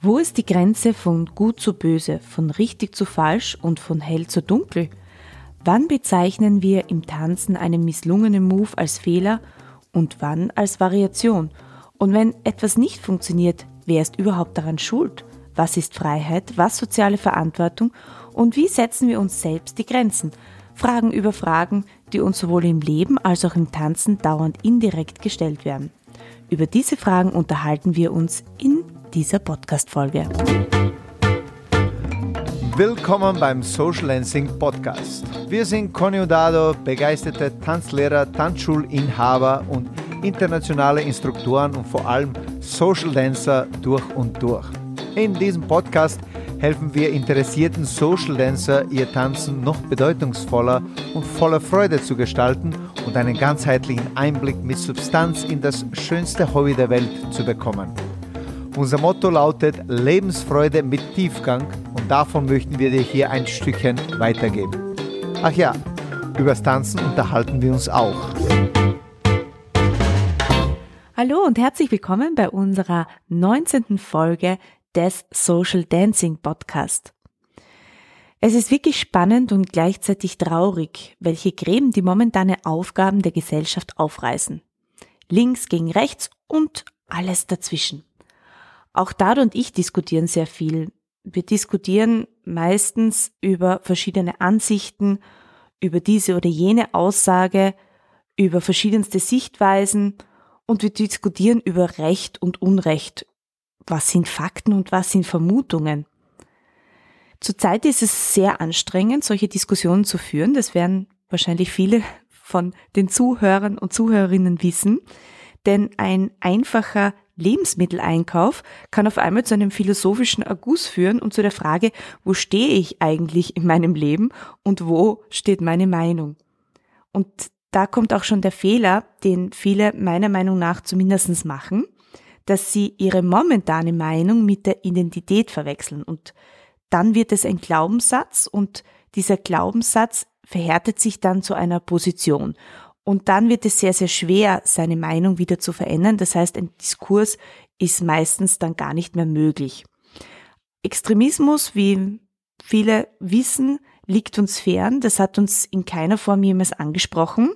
Wo ist die Grenze von gut zu böse, von richtig zu falsch und von hell zu dunkel? Wann bezeichnen wir im Tanzen einen misslungenen Move als Fehler und wann als Variation? Und wenn etwas nicht funktioniert, wer ist überhaupt daran schuld? Was ist Freiheit? Was soziale Verantwortung? Und wie setzen wir uns selbst die Grenzen? Fragen über Fragen, die uns sowohl im Leben als auch im Tanzen dauernd indirekt gestellt werden. Über diese Fragen unterhalten wir uns in dieser Podcast-Folge. Willkommen beim Social Dancing Podcast. Wir sind Conny Dado, begeisterte Tanzlehrer, Tanzschulinhaber und internationale Instruktoren und vor allem Social Dancer durch und durch. In diesem Podcast helfen wir interessierten Social Dancer, ihr Tanzen noch bedeutungsvoller und voller Freude zu gestalten und einen ganzheitlichen Einblick mit Substanz in das schönste Hobby der Welt zu bekommen. Unser Motto lautet Lebensfreude mit Tiefgang und davon möchten wir dir hier ein Stückchen weitergeben. Ach ja, übers Tanzen unterhalten wir uns auch. Hallo und herzlich willkommen bei unserer 19. Folge des Social Dancing Podcast. Es ist wirklich spannend und gleichzeitig traurig, welche Gräben die momentane Aufgaben der Gesellschaft aufreißen. Links gegen rechts und alles dazwischen. Auch Dad und ich diskutieren sehr viel. Wir diskutieren meistens über verschiedene Ansichten, über diese oder jene Aussage, über verschiedenste Sichtweisen und wir diskutieren über Recht und Unrecht. Was sind Fakten und was sind Vermutungen? Zurzeit ist es sehr anstrengend, solche Diskussionen zu führen. Das werden wahrscheinlich viele von den Zuhörern und Zuhörerinnen wissen. Denn ein einfacher Lebensmitteleinkauf kann auf einmal zu einem philosophischen Erguss führen und zu der Frage, wo stehe ich eigentlich in meinem Leben und wo steht meine Meinung? Und da kommt auch schon der Fehler, den viele meiner Meinung nach zumindestens machen, dass sie ihre momentane Meinung mit der Identität verwechseln und dann wird es ein Glaubenssatz und dieser Glaubenssatz verhärtet sich dann zu einer Position und dann wird es sehr, sehr schwer, seine Meinung wieder zu verändern. Das heißt, ein Diskurs ist meistens dann gar nicht mehr möglich. Extremismus, wie viele wissen, liegt uns fern. Das hat uns in keiner Form jemals angesprochen.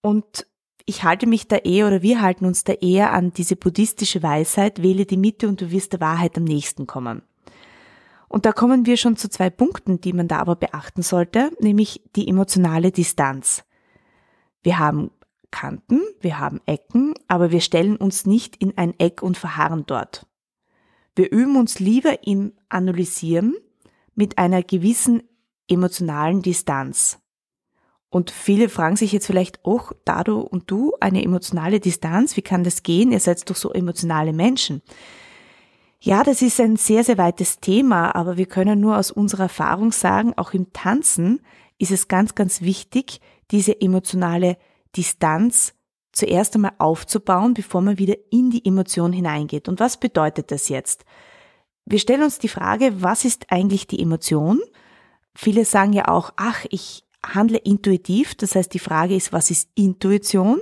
Und ich halte mich da eher oder wir halten uns da eher an diese buddhistische Weisheit, wähle die Mitte und du wirst der Wahrheit am nächsten kommen. Und da kommen wir schon zu zwei Punkten, die man da aber beachten sollte, nämlich die emotionale Distanz. Wir haben Kanten, wir haben Ecken, aber wir stellen uns nicht in ein Eck und verharren dort. Wir üben uns lieber im Analysieren mit einer gewissen emotionalen Distanz. Und viele fragen sich jetzt vielleicht, oh, Dado und du, eine emotionale Distanz, wie kann das gehen? Ihr seid doch so emotionale Menschen. Ja, das ist ein sehr, sehr weites Thema, aber wir können nur aus unserer Erfahrung sagen, auch im Tanzen ist es ganz, ganz wichtig, diese emotionale Distanz zuerst einmal aufzubauen, bevor man wieder in die Emotion hineingeht. Und was bedeutet das jetzt? Wir stellen uns die Frage, was ist eigentlich die Emotion? Viele sagen ja auch, ach, ich handle intuitiv. Das heißt, die Frage ist, was ist Intuition?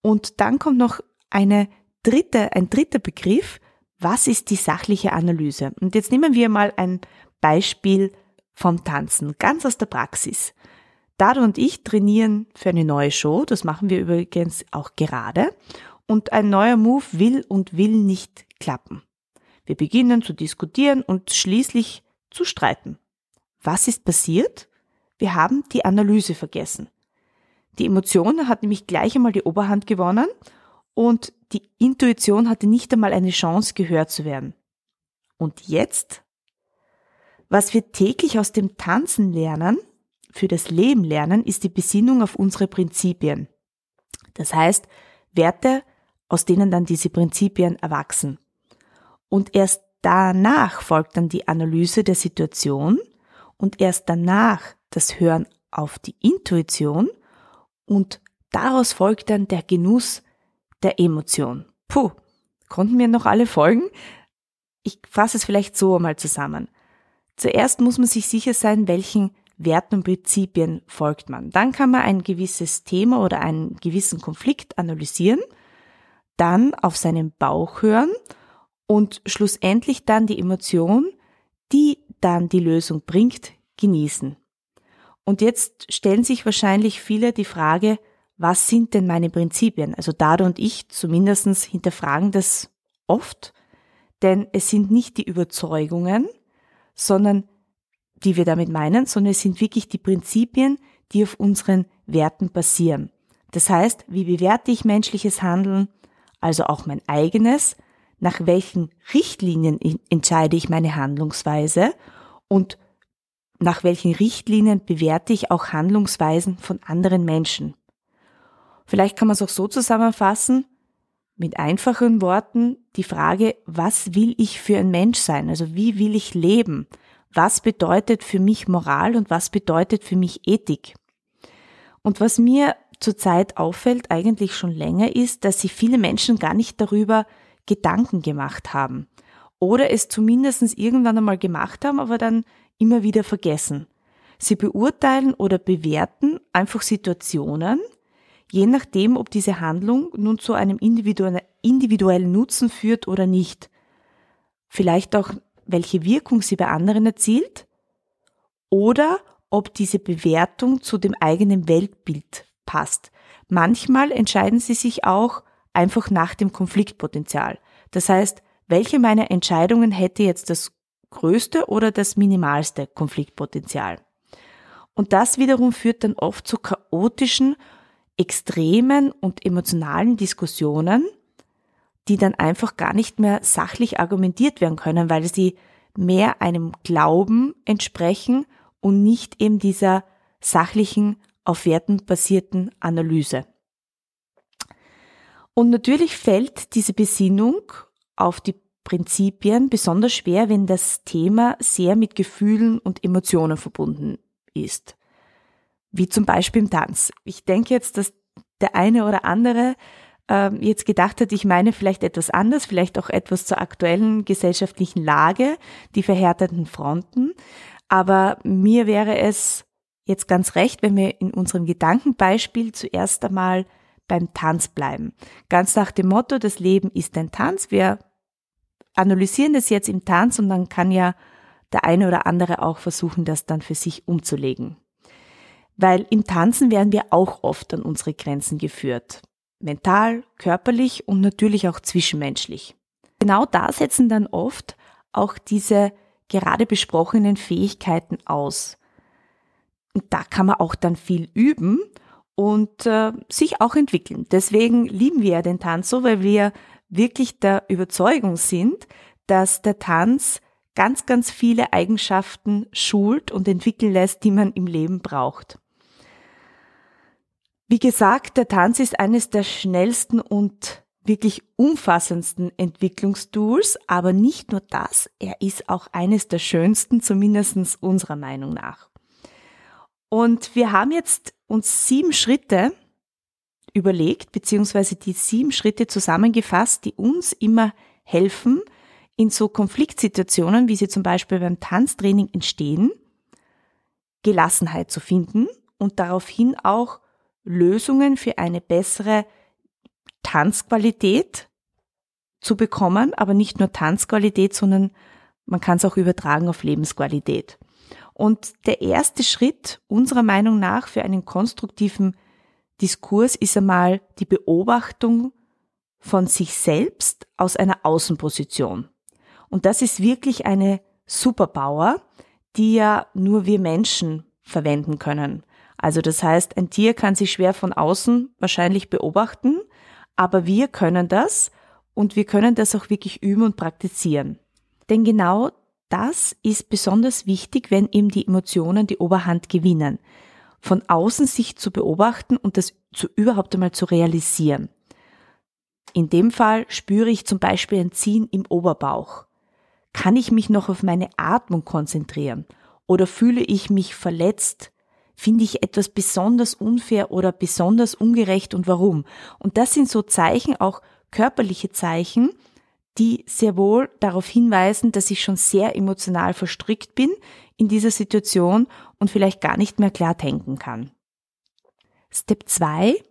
Und dann kommt noch eine dritte, ein dritter Begriff. Was ist die sachliche Analyse? Und jetzt nehmen wir mal ein Beispiel vom Tanzen, ganz aus der Praxis. Dado und ich trainieren für eine neue Show, das machen wir übrigens auch gerade, und ein neuer Move will und will nicht klappen. Wir beginnen zu diskutieren und schließlich zu streiten. Was ist passiert? Wir haben die Analyse vergessen. Die Emotion hat nämlich gleich einmal die Oberhand gewonnen und die Intuition hatte nicht einmal eine Chance, gehört zu werden. Und jetzt? Was wir täglich aus dem Tanzen lernen, für das Leben lernen, ist die Besinnung auf unsere Prinzipien. Das heißt, Werte, aus denen dann diese Prinzipien erwachsen. Und erst danach folgt dann die Analyse der Situation und erst danach das Hören auf die Intuition und daraus folgt dann der Genuss der Emotion. Puh, konnten mir noch alle folgen? Ich fasse es vielleicht so einmal zusammen. Zuerst muss man sich sicher sein, welchen Werten und Prinzipien folgt man. Dann kann man ein gewisses Thema oder einen gewissen Konflikt analysieren, dann auf seinen Bauch hören und schlussendlich dann die Emotion, die dann die Lösung bringt, genießen. Und jetzt stellen sich wahrscheinlich viele die Frage, was sind denn meine Prinzipien? Also Dada und ich zumindestens hinterfragen das oft, denn es sind nicht die Überzeugungen, sondern die wir damit meinen, sondern es sind wirklich die Prinzipien, die auf unseren Werten basieren. Das heißt, wie bewerte ich menschliches Handeln, also auch mein eigenes, nach welchen Richtlinien entscheide ich meine Handlungsweise und nach welchen Richtlinien bewerte ich auch Handlungsweisen von anderen Menschen. Vielleicht kann man es auch so zusammenfassen, mit einfachen Worten die Frage, was will ich für ein Mensch sein? Also wie will ich leben? Was bedeutet für mich Moral und was bedeutet für mich Ethik? Und was mir zurzeit auffällt, eigentlich schon länger, ist, dass sich viele Menschen gar nicht darüber Gedanken gemacht haben. Oder es zumindest irgendwann einmal gemacht haben, aber dann immer wieder vergessen. Sie beurteilen oder bewerten einfach Situationen, je nachdem, ob diese Handlung nun zu einem individuellen Nutzen führt oder nicht. Vielleicht auch, welche Wirkung sie bei anderen erzielt oder ob diese Bewertung zu dem eigenen Weltbild passt. Manchmal entscheiden sie sich auch einfach nach dem Konfliktpotenzial. Das heißt, welche meiner Entscheidungen hätte jetzt das größte oder das minimalste Konfliktpotenzial? Und das wiederum führt dann oft zu chaotischen extremen und emotionalen Diskussionen, die dann einfach gar nicht mehr sachlich argumentiert werden können, weil sie mehr einem Glauben entsprechen und nicht eben dieser sachlichen, auf Werten basierten Analyse. Und natürlich fällt diese Besinnung auf die Prinzipien besonders schwer, wenn das Thema sehr mit Gefühlen und Emotionen verbunden ist wie zum Beispiel im Tanz. Ich denke jetzt, dass der eine oder andere äh, jetzt gedacht hat, ich meine vielleicht etwas anders, vielleicht auch etwas zur aktuellen gesellschaftlichen Lage, die verhärteten Fronten. Aber mir wäre es jetzt ganz recht, wenn wir in unserem Gedankenbeispiel zuerst einmal beim Tanz bleiben. Ganz nach dem Motto, das Leben ist ein Tanz. Wir analysieren das jetzt im Tanz und dann kann ja der eine oder andere auch versuchen, das dann für sich umzulegen weil im Tanzen werden wir auch oft an unsere Grenzen geführt. Mental, körperlich und natürlich auch zwischenmenschlich. Genau da setzen dann oft auch diese gerade besprochenen Fähigkeiten aus. Und da kann man auch dann viel üben und äh, sich auch entwickeln. Deswegen lieben wir ja den Tanz so, weil wir wirklich der Überzeugung sind, dass der Tanz ganz, ganz viele Eigenschaften schult und entwickeln lässt, die man im Leben braucht. Wie gesagt, der Tanz ist eines der schnellsten und wirklich umfassendsten Entwicklungstools, aber nicht nur das, er ist auch eines der schönsten, zumindest unserer Meinung nach. Und wir haben jetzt uns sieben Schritte überlegt, beziehungsweise die sieben Schritte zusammengefasst, die uns immer helfen, in so Konfliktsituationen, wie sie zum Beispiel beim Tanztraining entstehen, Gelassenheit zu finden und daraufhin auch Lösungen für eine bessere Tanzqualität zu bekommen, aber nicht nur Tanzqualität, sondern man kann es auch übertragen auf Lebensqualität. Und der erste Schritt unserer Meinung nach für einen konstruktiven Diskurs ist einmal die Beobachtung von sich selbst aus einer Außenposition. Und das ist wirklich eine Superpower, die ja nur wir Menschen verwenden können. Also das heißt, ein Tier kann sich schwer von außen wahrscheinlich beobachten, aber wir können das und wir können das auch wirklich üben und praktizieren. Denn genau das ist besonders wichtig, wenn eben die Emotionen die Oberhand gewinnen. Von außen sich zu beobachten und das zu überhaupt einmal zu realisieren. In dem Fall spüre ich zum Beispiel ein Ziehen im Oberbauch. Kann ich mich noch auf meine Atmung konzentrieren? Oder fühle ich mich verletzt, finde ich etwas besonders unfair oder besonders ungerecht und warum. Und das sind so Zeichen, auch körperliche Zeichen, die sehr wohl darauf hinweisen, dass ich schon sehr emotional verstrickt bin in dieser Situation und vielleicht gar nicht mehr klar denken kann. Step 2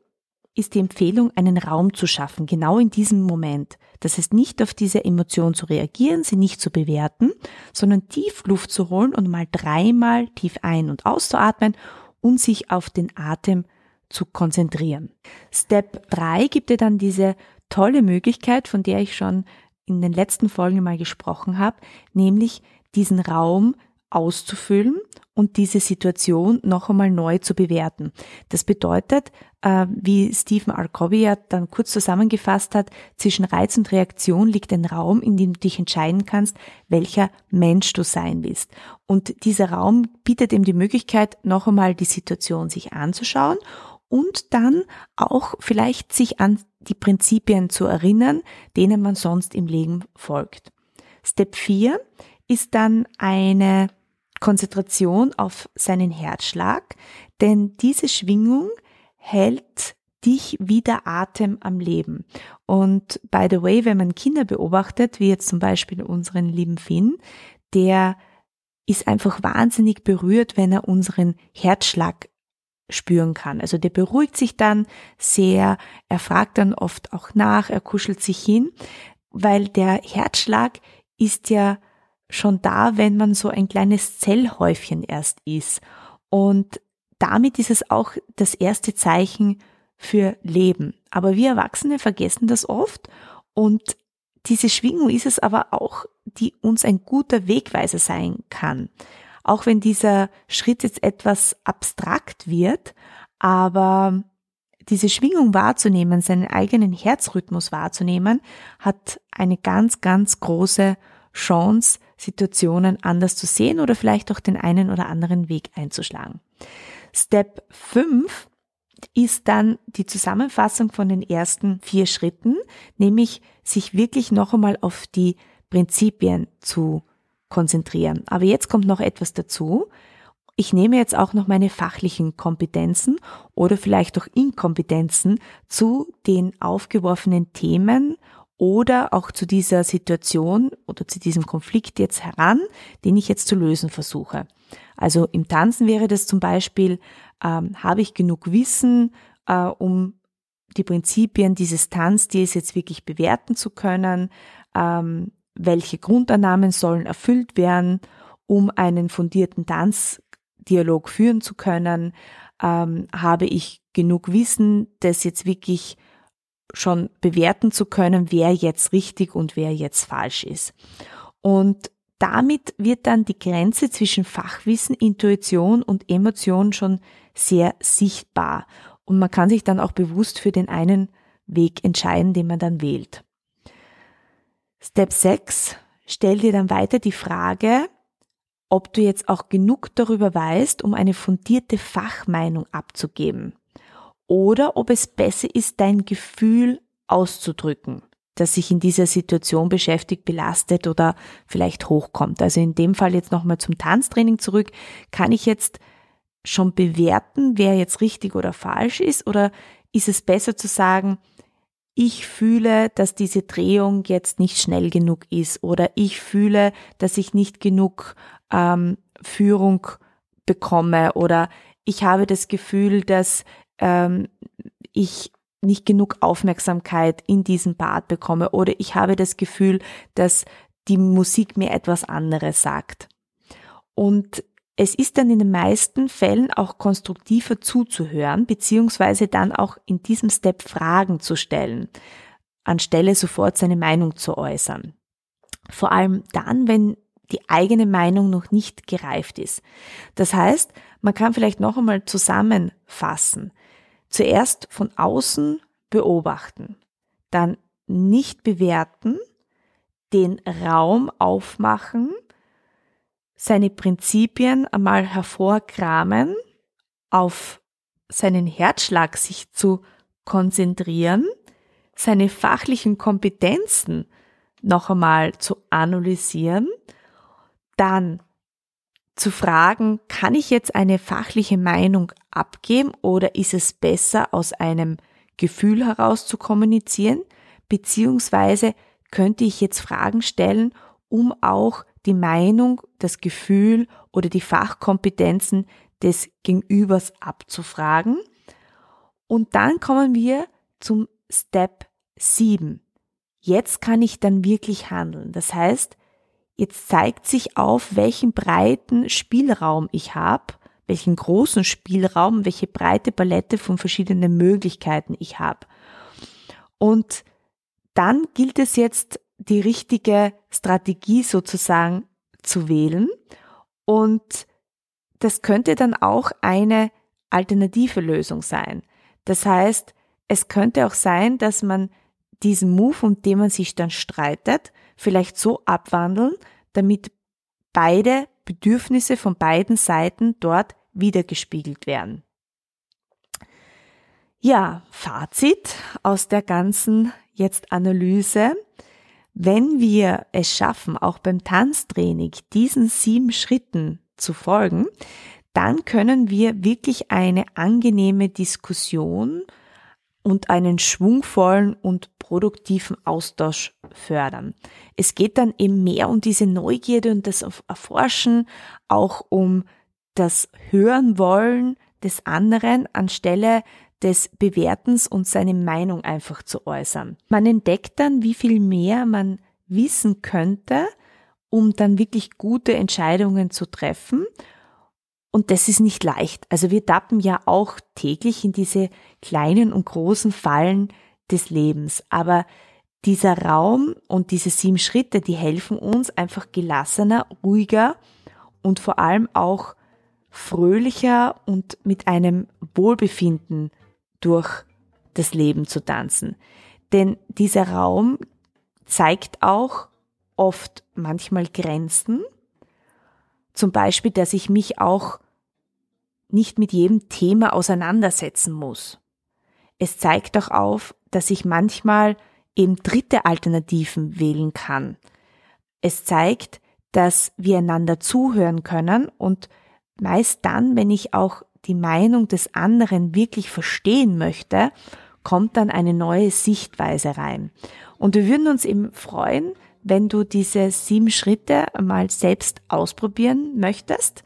ist die Empfehlung, einen Raum zu schaffen, genau in diesem Moment. Das heißt, nicht auf diese Emotion zu reagieren, sie nicht zu bewerten, sondern tief Luft zu holen und mal dreimal tief ein- und auszuatmen und sich auf den Atem zu konzentrieren. Step 3 gibt dir dann diese tolle Möglichkeit, von der ich schon in den letzten Folgen mal gesprochen habe, nämlich diesen Raum auszufüllen und diese Situation noch einmal neu zu bewerten. Das bedeutet, äh, wie Stephen R. Covey ja dann kurz zusammengefasst hat, zwischen Reiz und Reaktion liegt ein Raum, in dem du dich entscheiden kannst, welcher Mensch du sein willst. Und dieser Raum bietet ihm die Möglichkeit, noch einmal die Situation sich anzuschauen und dann auch vielleicht sich an die Prinzipien zu erinnern, denen man sonst im Leben folgt. Step 4 ist dann eine Konzentration auf seinen Herzschlag, denn diese Schwingung hält dich wie der Atem am Leben. Und by the way, wenn man Kinder beobachtet, wie jetzt zum Beispiel unseren lieben Finn, der ist einfach wahnsinnig berührt, wenn er unseren Herzschlag spüren kann. Also der beruhigt sich dann sehr, er fragt dann oft auch nach, er kuschelt sich hin, weil der Herzschlag ist ja schon da, wenn man so ein kleines Zellhäufchen erst ist. Und damit ist es auch das erste Zeichen für Leben. Aber wir Erwachsene vergessen das oft und diese Schwingung ist es aber auch, die uns ein guter Wegweiser sein kann. Auch wenn dieser Schritt jetzt etwas abstrakt wird, aber diese Schwingung wahrzunehmen, seinen eigenen Herzrhythmus wahrzunehmen, hat eine ganz, ganz große Chance, Situationen anders zu sehen oder vielleicht auch den einen oder anderen Weg einzuschlagen. Step 5 ist dann die Zusammenfassung von den ersten vier Schritten, nämlich sich wirklich noch einmal auf die Prinzipien zu konzentrieren. Aber jetzt kommt noch etwas dazu. Ich nehme jetzt auch noch meine fachlichen Kompetenzen oder vielleicht auch Inkompetenzen zu den aufgeworfenen Themen oder auch zu dieser Situation oder zu diesem Konflikt jetzt heran, den ich jetzt zu lösen versuche. Also im Tanzen wäre das zum Beispiel, ähm, habe ich genug Wissen, äh, um die Prinzipien dieses Tanzstils jetzt wirklich bewerten zu können, ähm, welche Grundannahmen sollen erfüllt werden, um einen fundierten Tanzdialog führen zu können, ähm, habe ich genug Wissen, das jetzt wirklich schon bewerten zu können, wer jetzt richtig und wer jetzt falsch ist. Und damit wird dann die Grenze zwischen Fachwissen, Intuition und Emotion schon sehr sichtbar. Und man kann sich dann auch bewusst für den einen Weg entscheiden, den man dann wählt. Step 6 stell dir dann weiter die Frage, ob du jetzt auch genug darüber weißt, um eine fundierte Fachmeinung abzugeben oder ob es besser ist, dein Gefühl auszudrücken, das sich in dieser Situation beschäftigt, belastet oder vielleicht hochkommt. Also in dem Fall jetzt nochmal zum Tanztraining zurück. Kann ich jetzt schon bewerten, wer jetzt richtig oder falsch ist oder ist es besser zu sagen, ich fühle, dass diese Drehung jetzt nicht schnell genug ist oder ich fühle, dass ich nicht genug ähm, Führung bekomme oder ich habe das Gefühl, dass ähm, ich nicht genug Aufmerksamkeit in diesem Bad bekomme oder ich habe das Gefühl, dass die Musik mir etwas anderes sagt. Und es ist dann in den meisten Fällen auch konstruktiver zuzuhören, beziehungsweise dann auch in diesem Step Fragen zu stellen, anstelle sofort seine Meinung zu äußern. Vor allem dann, wenn die eigene Meinung noch nicht gereift ist. Das heißt, man kann vielleicht noch einmal zusammenfassen. Zuerst von außen beobachten, dann nicht bewerten, den Raum aufmachen, seine Prinzipien einmal hervorkramen, auf seinen Herzschlag sich zu konzentrieren, seine fachlichen Kompetenzen noch einmal zu analysieren, dann zu fragen, kann ich jetzt eine fachliche Meinung abgeben oder ist es besser aus einem Gefühl heraus zu kommunizieren, beziehungsweise könnte ich jetzt Fragen stellen, um auch die Meinung, das Gefühl oder die Fachkompetenzen des Gegenübers abzufragen. Und dann kommen wir zum Step 7. Jetzt kann ich dann wirklich handeln. Das heißt, jetzt zeigt sich auf, welchen breiten Spielraum ich habe, welchen großen Spielraum, welche breite Palette von verschiedenen Möglichkeiten ich habe. Und dann gilt es jetzt, die richtige Strategie sozusagen zu wählen. Und das könnte dann auch eine alternative Lösung sein. Das heißt, es könnte auch sein, dass man diesen Move, um den man sich dann streitet, vielleicht so abwandeln, damit beide Bedürfnisse von beiden Seiten dort wiedergespiegelt werden. Ja, Fazit aus der ganzen jetzt Analyse. Wenn wir es schaffen, auch beim Tanztraining diesen sieben Schritten zu folgen, dann können wir wirklich eine angenehme Diskussion und einen schwungvollen und produktiven Austausch fördern. Es geht dann eben mehr um diese Neugierde und das Erforschen, auch um das Hören wollen des anderen anstelle des Bewertens und seine Meinung einfach zu äußern. Man entdeckt dann, wie viel mehr man wissen könnte, um dann wirklich gute Entscheidungen zu treffen und das ist nicht leicht. Also wir tappen ja auch täglich in diese kleinen und großen Fallen des Lebens. Aber dieser Raum und diese sieben Schritte, die helfen uns einfach gelassener, ruhiger und vor allem auch fröhlicher und mit einem Wohlbefinden durch das Leben zu tanzen. Denn dieser Raum zeigt auch oft manchmal Grenzen zum Beispiel, dass ich mich auch nicht mit jedem Thema auseinandersetzen muss. Es zeigt auch auf, dass ich manchmal eben dritte Alternativen wählen kann. Es zeigt, dass wir einander zuhören können und meist dann, wenn ich auch die Meinung des anderen wirklich verstehen möchte, kommt dann eine neue Sichtweise rein. Und wir würden uns eben freuen, wenn du diese sieben Schritte mal selbst ausprobieren möchtest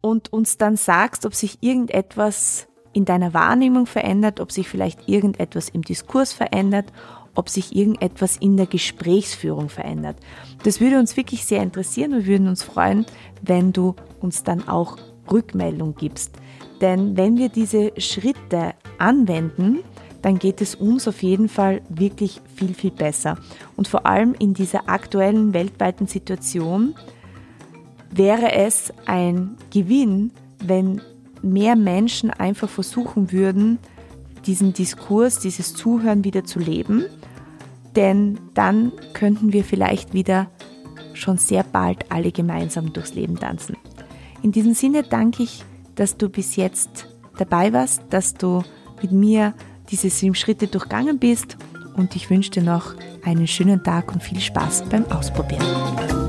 und uns dann sagst, ob sich irgendetwas in deiner Wahrnehmung verändert, ob sich vielleicht irgendetwas im Diskurs verändert, ob sich irgendetwas in der Gesprächsführung verändert. Das würde uns wirklich sehr interessieren. Wir würden uns freuen, wenn du uns dann auch Rückmeldung gibst. Denn wenn wir diese Schritte anwenden, dann geht es uns auf jeden Fall wirklich viel, viel besser. Und vor allem in dieser aktuellen weltweiten Situation wäre es ein Gewinn, wenn mehr Menschen einfach versuchen würden, diesen Diskurs, dieses Zuhören wieder zu leben. Denn dann könnten wir vielleicht wieder schon sehr bald alle gemeinsam durchs Leben tanzen. In diesem Sinne danke ich, dass du bis jetzt dabei warst, dass du mit mir diese sieben Schritte durchgangen bist und ich wünsche dir noch einen schönen Tag und viel Spaß beim Ausprobieren.